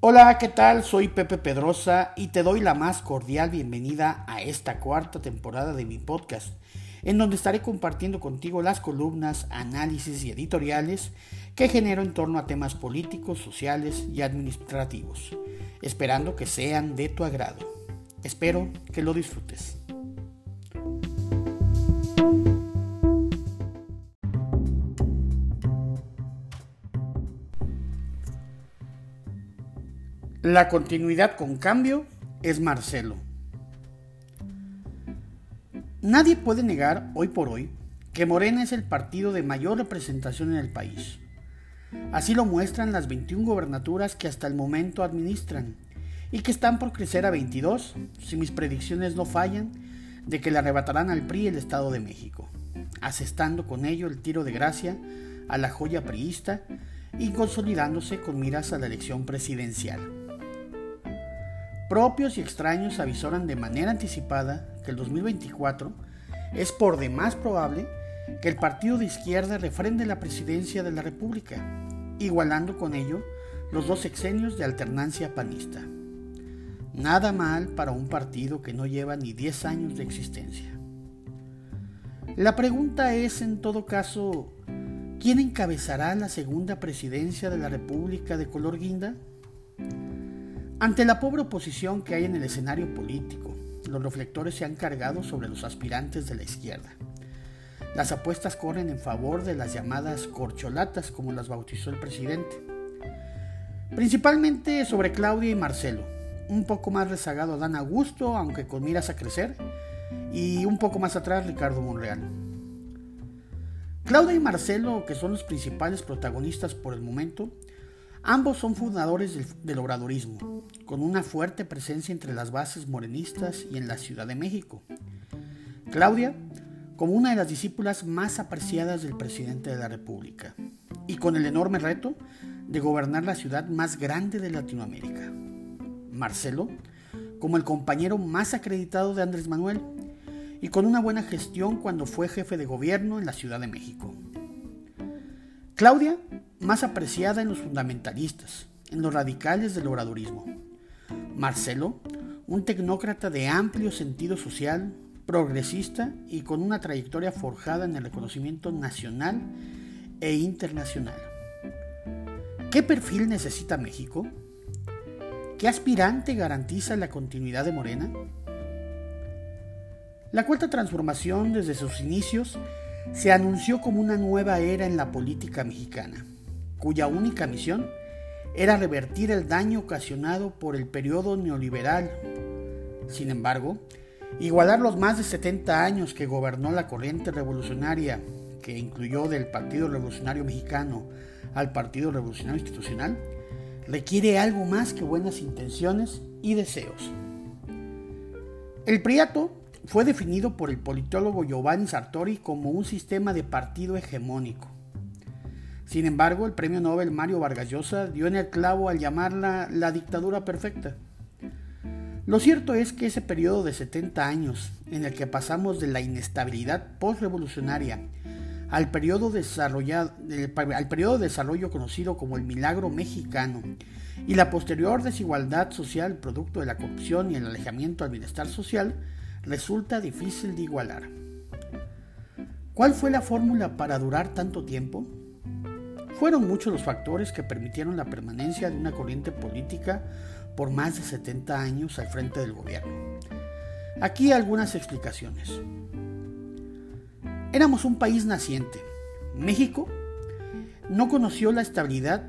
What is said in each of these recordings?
Hola, ¿qué tal? Soy Pepe Pedrosa y te doy la más cordial bienvenida a esta cuarta temporada de mi podcast, en donde estaré compartiendo contigo las columnas, análisis y editoriales que genero en torno a temas políticos, sociales y administrativos, esperando que sean de tu agrado. Espero que lo disfrutes. La continuidad con cambio es Marcelo. Nadie puede negar hoy por hoy que Morena es el partido de mayor representación en el país. Así lo muestran las 21 gobernaturas que hasta el momento administran y que están por crecer a 22, si mis predicciones no fallan, de que le arrebatarán al PRI el Estado de México, asestando con ello el tiro de gracia a la joya priista y consolidándose con miras a la elección presidencial. Propios y extraños avisoran de manera anticipada que el 2024 es por demás probable que el partido de izquierda refrende la presidencia de la República, igualando con ello los dos sexenios de alternancia panista. Nada mal para un partido que no lleva ni 10 años de existencia. La pregunta es, en todo caso, ¿quién encabezará la segunda presidencia de la República de color guinda? Ante la pobre oposición que hay en el escenario político, los reflectores se han cargado sobre los aspirantes de la izquierda. Las apuestas corren en favor de las llamadas corcholatas, como las bautizó el presidente. Principalmente sobre Claudia y Marcelo. Un poco más rezagado Dan Augusto, aunque con miras a crecer. Y un poco más atrás Ricardo Monreal. Claudia y Marcelo, que son los principales protagonistas por el momento, Ambos son fundadores del, obradorismo, con una fuerte presencia entre las bases morenistas y en la Ciudad de México. Claudia, como una de las discípulas más apreciadas del presidente de la República, y con el enorme reto de gobernar la ciudad más grande de Latinoamérica. Marcelo, como el compañero más acreditado de Andrés Manuel, y con una buena gestión cuando fue jefe de gobierno en la Ciudad de México. Claudia, más apreciada en los fundamentalistas, en los radicales del obradorismo. Marcelo, un tecnócrata de amplio sentido social, progresista y con una trayectoria forjada en el reconocimiento nacional e internacional. ¿Qué perfil necesita México? ¿Qué aspirante garantiza la continuidad de Morena? La cuarta transformación desde sus inicios se anunció como una nueva era en la política mexicana cuya única misión era revertir el daño ocasionado por el periodo neoliberal. Sin embargo, igualar los más de 70 años que gobernó la corriente revolucionaria, que incluyó del Partido Revolucionario Mexicano al Partido Revolucionario Institucional, requiere algo más que buenas intenciones y deseos. El Priato fue definido por el politólogo Giovanni Sartori como un sistema de partido hegemónico sin embargo, el premio Nobel Mario Vargas Llosa dio en el clavo al llamarla la dictadura perfecta. Lo cierto es que ese periodo de 70 años, en el que pasamos de la inestabilidad postrevolucionaria al periodo, al periodo de desarrollo conocido como el milagro mexicano y la posterior desigualdad social producto de la corrupción y el alejamiento al bienestar social, resulta difícil de igualar. ¿Cuál fue la fórmula para durar tanto tiempo? Fueron muchos los factores que permitieron la permanencia de una corriente política por más de 70 años al frente del gobierno. Aquí algunas explicaciones. Éramos un país naciente. México no conoció la estabilidad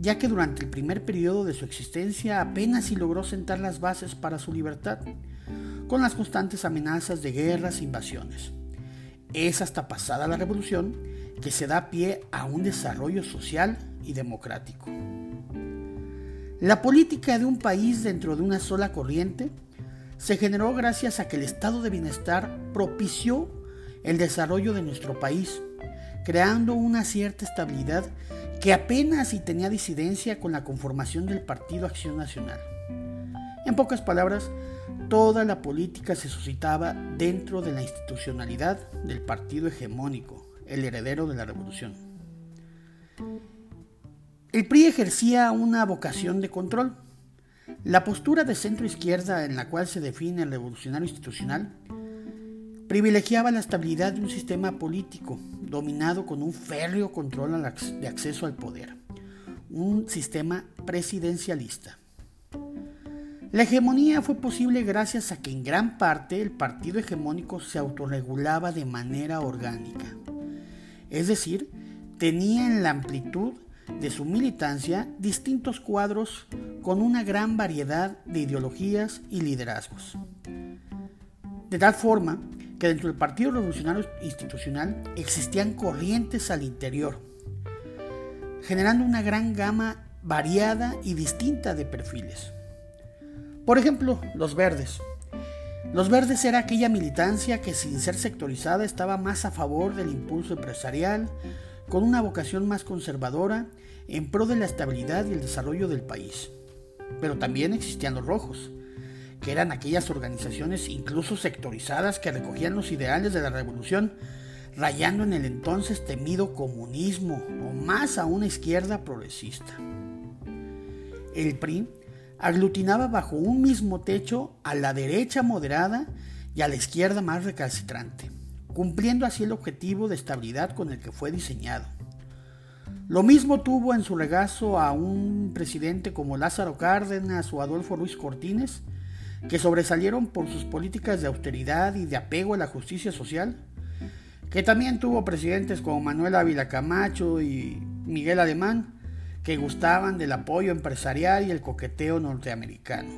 ya que durante el primer periodo de su existencia apenas si logró sentar las bases para su libertad, con las constantes amenazas de guerras e invasiones. Es hasta pasada la revolución que se da pie a un desarrollo social y democrático. La política de un país dentro de una sola corriente se generó gracias a que el estado de bienestar propició el desarrollo de nuestro país, creando una cierta estabilidad que apenas si tenía disidencia con la conformación del Partido Acción Nacional. En pocas palabras, toda la política se suscitaba dentro de la institucionalidad del partido hegemónico, el heredero de la revolución. El PRI ejercía una vocación de control. La postura de centro izquierda en la cual se define el revolucionario institucional privilegiaba la estabilidad de un sistema político dominado con un férreo control de acceso al poder, un sistema presidencialista. La hegemonía fue posible gracias a que en gran parte el partido hegemónico se autorregulaba de manera orgánica, es decir, tenía en la amplitud de su militancia distintos cuadros con una gran variedad de ideologías y liderazgos. De tal forma que dentro del Partido Revolucionario Institucional existían corrientes al interior, generando una gran gama variada y distinta de perfiles. Por ejemplo, los verdes. Los verdes era aquella militancia que sin ser sectorizada estaba más a favor del impulso empresarial, con una vocación más conservadora en pro de la estabilidad y el desarrollo del país. Pero también existían los rojos, que eran aquellas organizaciones incluso sectorizadas que recogían los ideales de la revolución, rayando en el entonces temido comunismo o más a una izquierda progresista. El PRI aglutinaba bajo un mismo techo a la derecha moderada y a la izquierda más recalcitrante, cumpliendo así el objetivo de estabilidad con el que fue diseñado. Lo mismo tuvo en su regazo a un presidente como Lázaro Cárdenas o Adolfo Ruiz Cortines, que sobresalieron por sus políticas de austeridad y de apego a la justicia social, que también tuvo presidentes como Manuel Ávila Camacho y Miguel Alemán, que gustaban del apoyo empresarial y el coqueteo norteamericano.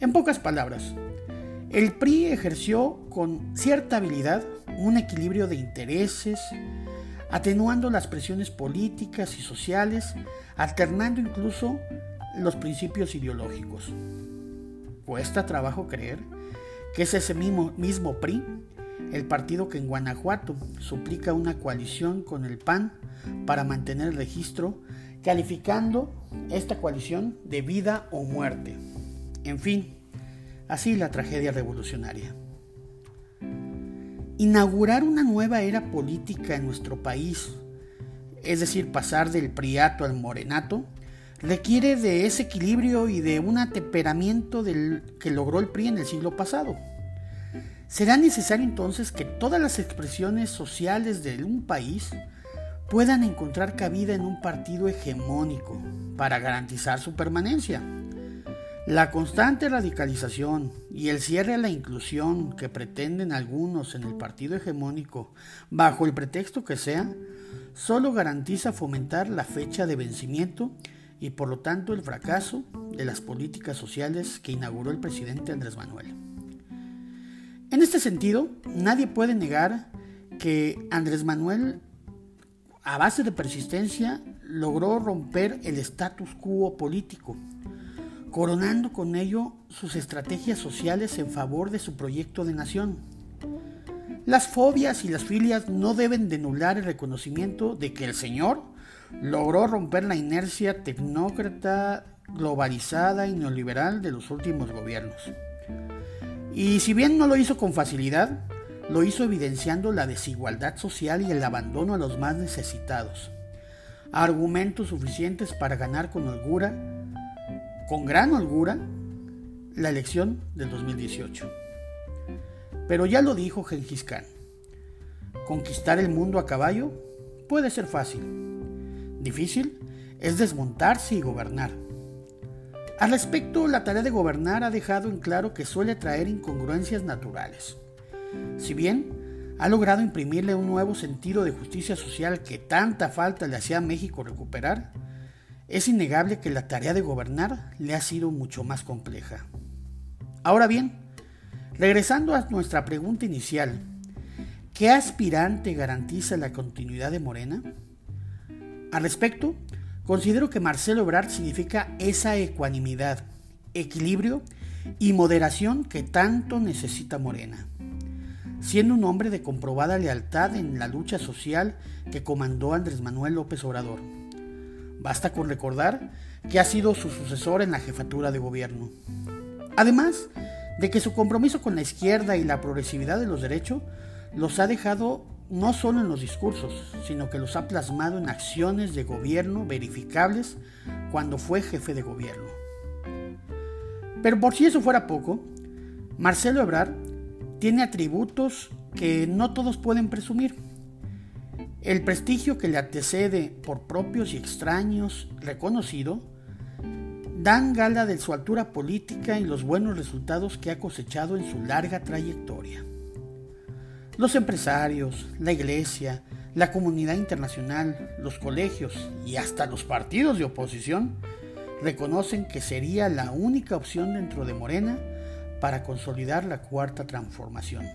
En pocas palabras, el PRI ejerció con cierta habilidad un equilibrio de intereses, atenuando las presiones políticas y sociales, alternando incluso los principios ideológicos. Cuesta trabajo creer que es ese mismo, mismo PRI, el partido que en Guanajuato suplica una coalición con el PAN para mantener el registro, calificando esta coalición de vida o muerte. En fin, así la tragedia revolucionaria. Inaugurar una nueva era política en nuestro país, es decir, pasar del priato al morenato, requiere de ese equilibrio y de un atemperamiento del que logró el PRI en el siglo pasado. Será necesario entonces que todas las expresiones sociales de un país puedan encontrar cabida en un partido hegemónico para garantizar su permanencia. La constante radicalización y el cierre a la inclusión que pretenden algunos en el partido hegemónico, bajo el pretexto que sea, solo garantiza fomentar la fecha de vencimiento y por lo tanto el fracaso de las políticas sociales que inauguró el presidente Andrés Manuel. En este sentido, nadie puede negar que Andrés Manuel, a base de persistencia, logró romper el status quo político, coronando con ello sus estrategias sociales en favor de su proyecto de nación. Las fobias y las filias no deben denular el reconocimiento de que el señor logró romper la inercia tecnócrata, globalizada y neoliberal de los últimos gobiernos. Y si bien no lo hizo con facilidad, lo hizo evidenciando la desigualdad social y el abandono a los más necesitados. Argumentos suficientes para ganar con holgura, con gran holgura, la elección del 2018. Pero ya lo dijo Gengis Khan, conquistar el mundo a caballo puede ser fácil, difícil es desmontarse y gobernar. Al respecto, la tarea de gobernar ha dejado en claro que suele traer incongruencias naturales. Si bien ha logrado imprimirle un nuevo sentido de justicia social que tanta falta le hacía a México recuperar, es innegable que la tarea de gobernar le ha sido mucho más compleja. Ahora bien, regresando a nuestra pregunta inicial, ¿qué aspirante garantiza la continuidad de Morena? Al respecto, considero que Marcelo Ebrard significa esa ecuanimidad, equilibrio y moderación que tanto necesita Morena, siendo un hombre de comprobada lealtad en la lucha social que comandó Andrés Manuel López Obrador. Basta con recordar que ha sido su sucesor en la jefatura de gobierno. Además de que su compromiso con la izquierda y la progresividad de los derechos los ha dejado no solo en los discursos, sino que los ha plasmado en acciones de gobierno verificables cuando fue jefe de gobierno. Pero por si eso fuera poco, Marcelo Ebrard tiene atributos que no todos pueden presumir. El prestigio que le antecede por propios y extraños reconocido dan gala de su altura política y los buenos resultados que ha cosechado en su larga trayectoria. Los empresarios, la iglesia, la comunidad internacional, los colegios y hasta los partidos de oposición reconocen que sería la única opción dentro de Morena para consolidar la cuarta transformación.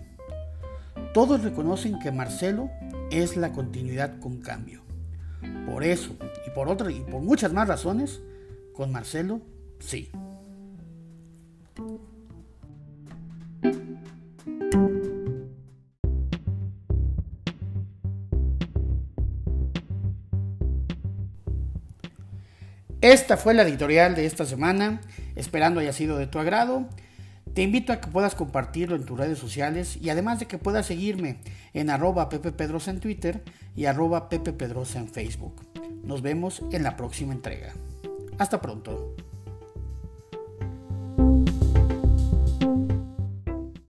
Todos reconocen que Marcelo es la continuidad con cambio. Por eso y por otras y por muchas más razones, con Marcelo, sí. Esta fue la editorial de esta semana, esperando haya sido de tu agrado. Te invito a que puedas compartirlo en tus redes sociales y además de que puedas seguirme en arroba Pepe Pedrosa en Twitter y arroba Pepe Pedrosa en Facebook. Nos vemos en la próxima entrega. Hasta pronto.